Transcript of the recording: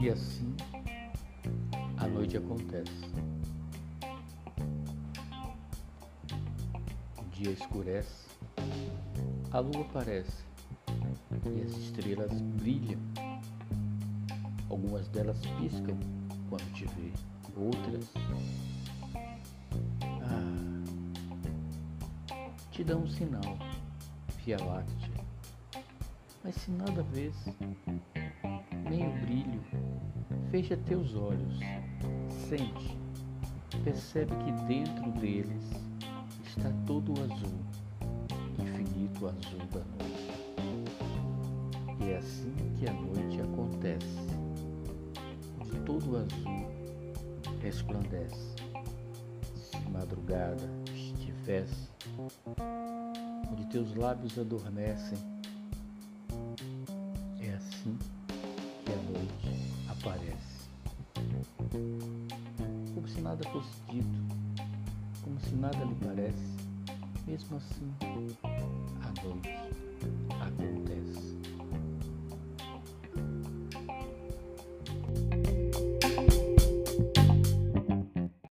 E assim a noite acontece. O dia escurece, a lua aparece e as estrelas brilham. Algumas delas piscam quando te vê, outras ah, te dão um sinal, Via Láctea. Mas se nada vês, nem o brilho, fecha teus olhos, sente, percebe que dentro deles está todo o azul, infinito azul da noite. E é assim que a noite acontece, onde todo o azul resplandece. Se madrugada estivesse, onde teus lábios adormecem, nada fosse dito, como se nada lhe parece, mesmo assim.